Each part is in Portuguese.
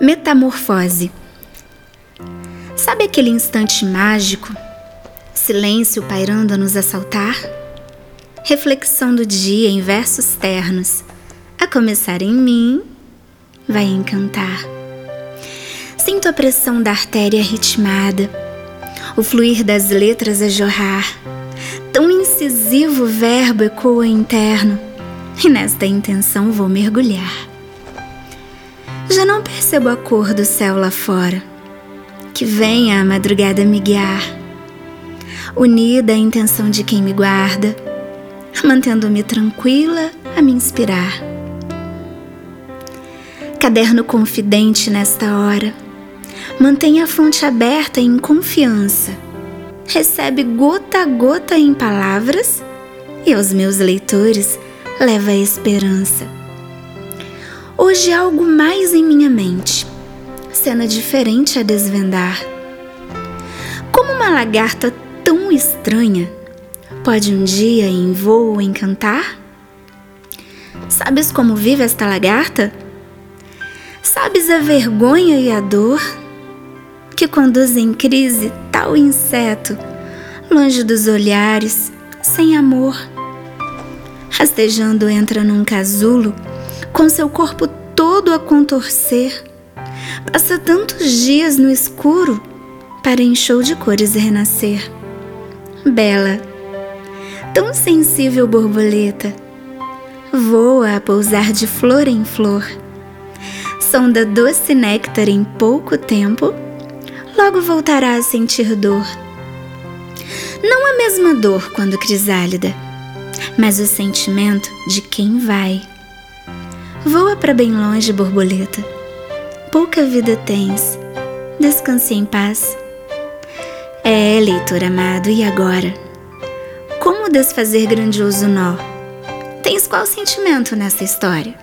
Metamorfose. Sabe aquele instante mágico? Silêncio pairando a nos assaltar? Reflexão do dia em versos ternos. A começar em mim, vai encantar. Sinto a pressão da artéria ritmada, o fluir das letras a jorrar. Tão incisivo verbo ecoa interno, e nesta intenção vou mergulhar. Já não percebo a cor do céu lá fora. Que venha a madrugada me guiar, unida à intenção de quem me guarda, mantendo-me tranquila a me inspirar. Caderno confidente nesta hora, mantenha a fonte aberta em confiança. Recebe gota a gota em palavras e aos meus leitores leva a esperança. Hoje algo mais em minha mente, cena diferente a desvendar. Como uma lagarta tão estranha pode um dia em voo encantar? Sabes como vive esta lagarta? Sabes a vergonha e a dor que conduzem em crise tal inseto, longe dos olhares, sem amor? Rastejando entra num casulo com seu corpo todo a contorcer. Passa tantos dias no escuro para em show de cores renascer. Bela, tão sensível borboleta, voa a pousar de flor em flor. Sonda doce néctar em pouco tempo, logo voltará a sentir dor. Não a mesma dor quando crisálida, mas o sentimento de quem vai Voa para bem longe, borboleta. Pouca vida tens. Descanse em paz. É, leitor amado, e agora? Como desfazer grandioso nó? Tens qual sentimento nessa história?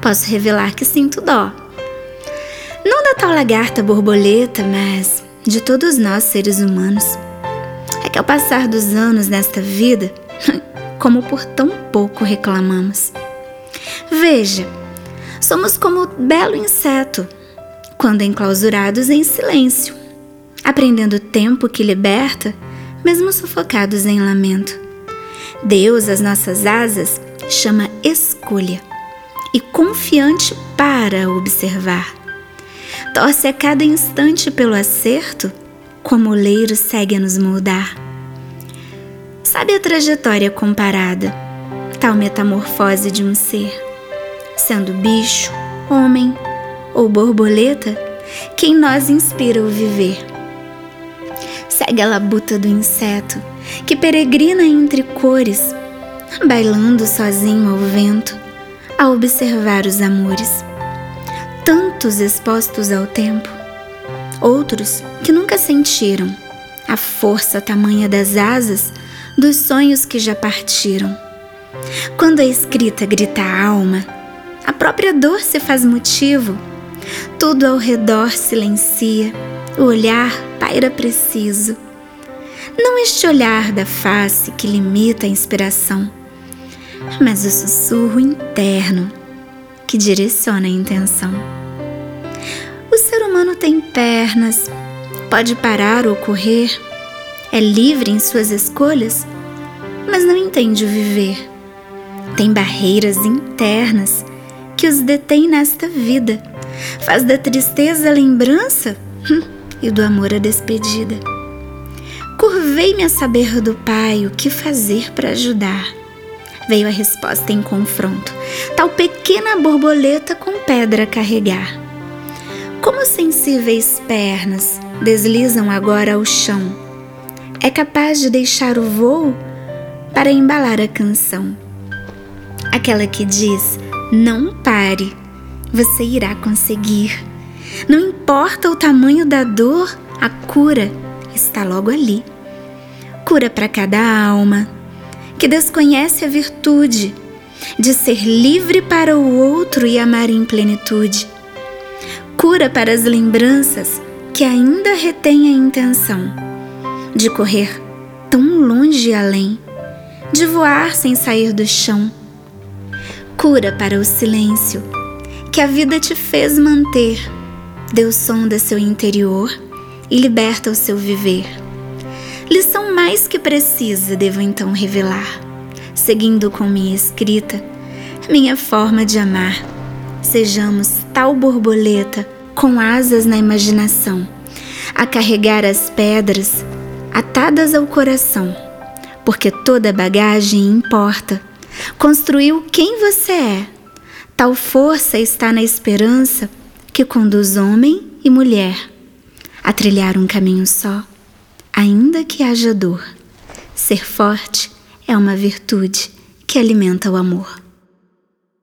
Posso revelar que sinto dó. Não da tal lagarta borboleta, mas de todos nós seres humanos. É que ao passar dos anos nesta vida, como por tão pouco reclamamos. Veja, somos como belo inseto, quando enclausurados em silêncio, aprendendo o tempo que liberta, mesmo sufocados em lamento. Deus, as nossas asas, chama escolha e confiante para observar. Torce a cada instante pelo acerto, como o leiro segue a nos moldar. Sabe a trajetória comparada, tal metamorfose de um ser? sendo bicho, homem ou borboleta, quem nós inspira o viver. Segue a labuta do inseto que peregrina entre cores, bailando sozinho ao vento, a observar os amores. Tantos expostos ao tempo, outros que nunca sentiram a força tamanha das asas dos sonhos que já partiram. Quando a escrita grita a alma, a própria dor se faz motivo. Tudo ao redor silencia, o olhar paira preciso. Não este olhar da face que limita a inspiração, mas o sussurro interno que direciona a intenção. O ser humano tem pernas, pode parar ou correr, é livre em suas escolhas, mas não entende o viver. Tem barreiras internas que os detém nesta vida. Faz da tristeza a lembrança hum, e do amor a despedida. Curvei-me a saber do Pai o que fazer para ajudar. Veio a resposta em confronto, tal pequena borboleta com pedra carregar. Como sensíveis pernas deslizam agora ao chão, é capaz de deixar o voo para embalar a canção. Aquela que diz: não pare, você irá conseguir. Não importa o tamanho da dor, a cura está logo ali. Cura para cada alma que desconhece a virtude de ser livre para o outro e amar em plenitude. Cura para as lembranças que ainda retêm a intenção de correr tão longe além, de voar sem sair do chão cura para o silêncio que a vida te fez manter Deus sonda seu interior e liberta o seu viver. Lição mais que precisa devo então revelar, seguindo com minha escrita, minha forma de amar. Sejamos tal borboleta com asas na imaginação, a carregar as pedras atadas ao coração, porque toda bagagem importa. Construiu quem você é. Tal força está na esperança que conduz homem e mulher a trilhar um caminho só, ainda que haja dor. Ser forte é uma virtude que alimenta o amor.